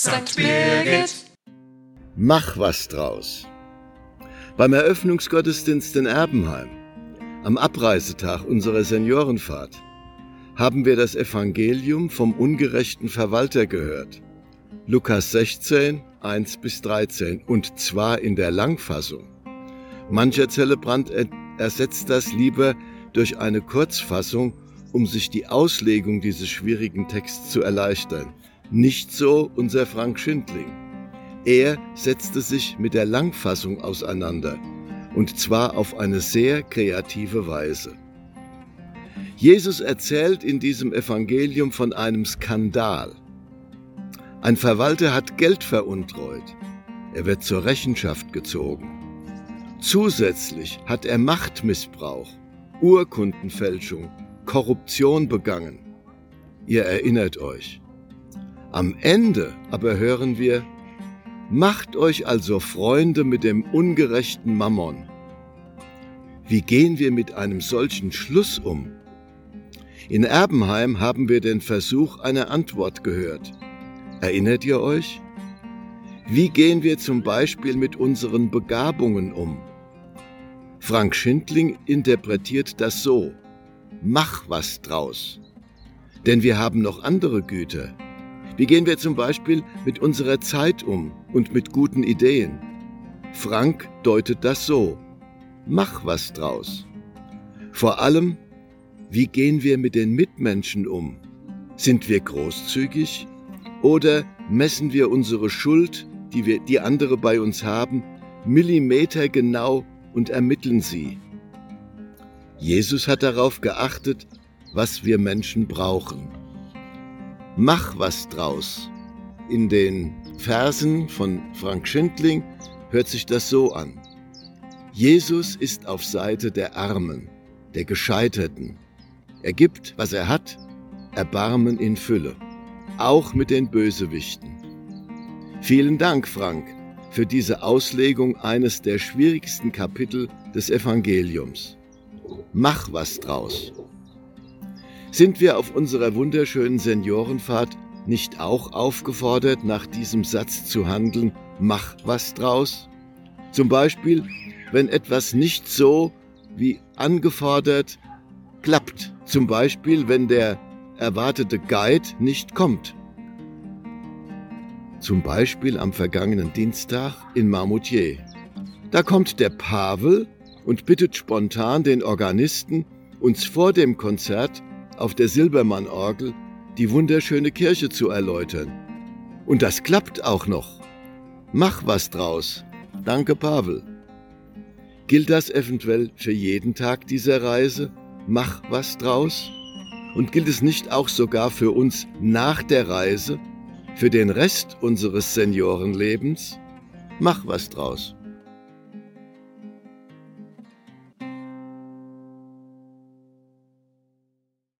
St. Birgit. Mach was draus. Beim Eröffnungsgottesdienst in Erbenheim, am Abreisetag unserer Seniorenfahrt, haben wir das Evangelium vom ungerechten Verwalter gehört. Lukas 16, 1 bis 13 und zwar in der Langfassung. Mancher Zelebrant ersetzt das lieber durch eine Kurzfassung, um sich die Auslegung dieses schwierigen Texts zu erleichtern. Nicht so unser Frank Schindling. Er setzte sich mit der Langfassung auseinander, und zwar auf eine sehr kreative Weise. Jesus erzählt in diesem Evangelium von einem Skandal. Ein Verwalter hat Geld veruntreut. Er wird zur Rechenschaft gezogen. Zusätzlich hat er Machtmissbrauch, Urkundenfälschung, Korruption begangen. Ihr erinnert euch. Am Ende aber hören wir, Macht euch also Freunde mit dem ungerechten Mammon. Wie gehen wir mit einem solchen Schluss um? In Erbenheim haben wir den Versuch einer Antwort gehört. Erinnert ihr euch? Wie gehen wir zum Beispiel mit unseren Begabungen um? Frank Schindling interpretiert das so. Mach was draus. Denn wir haben noch andere Güter. Wie gehen wir zum Beispiel mit unserer Zeit um und mit guten Ideen? Frank deutet das so. Mach was draus. Vor allem, wie gehen wir mit den Mitmenschen um? Sind wir großzügig oder messen wir unsere Schuld, die, wir, die andere bei uns haben, Millimeter genau und ermitteln sie? Jesus hat darauf geachtet, was wir Menschen brauchen. Mach was draus. In den Versen von Frank Schindling hört sich das so an. Jesus ist auf Seite der Armen, der Gescheiterten. Er gibt, was er hat, Erbarmen in Fülle, auch mit den Bösewichten. Vielen Dank, Frank, für diese Auslegung eines der schwierigsten Kapitel des Evangeliums. Mach was draus. Sind wir auf unserer wunderschönen Seniorenfahrt nicht auch aufgefordert, nach diesem Satz zu handeln, mach was draus? Zum Beispiel, wenn etwas nicht so wie angefordert klappt. Zum Beispiel, wenn der erwartete Guide nicht kommt. Zum Beispiel am vergangenen Dienstag in Marmoutier. Da kommt der Pavel und bittet spontan den Organisten, uns vor dem Konzert auf der Silbermann-Orgel die wunderschöne Kirche zu erläutern. Und das klappt auch noch. Mach was draus. Danke, Pavel. Gilt das eventuell für jeden Tag dieser Reise? Mach was draus? Und gilt es nicht auch sogar für uns nach der Reise, für den Rest unseres Seniorenlebens? Mach was draus.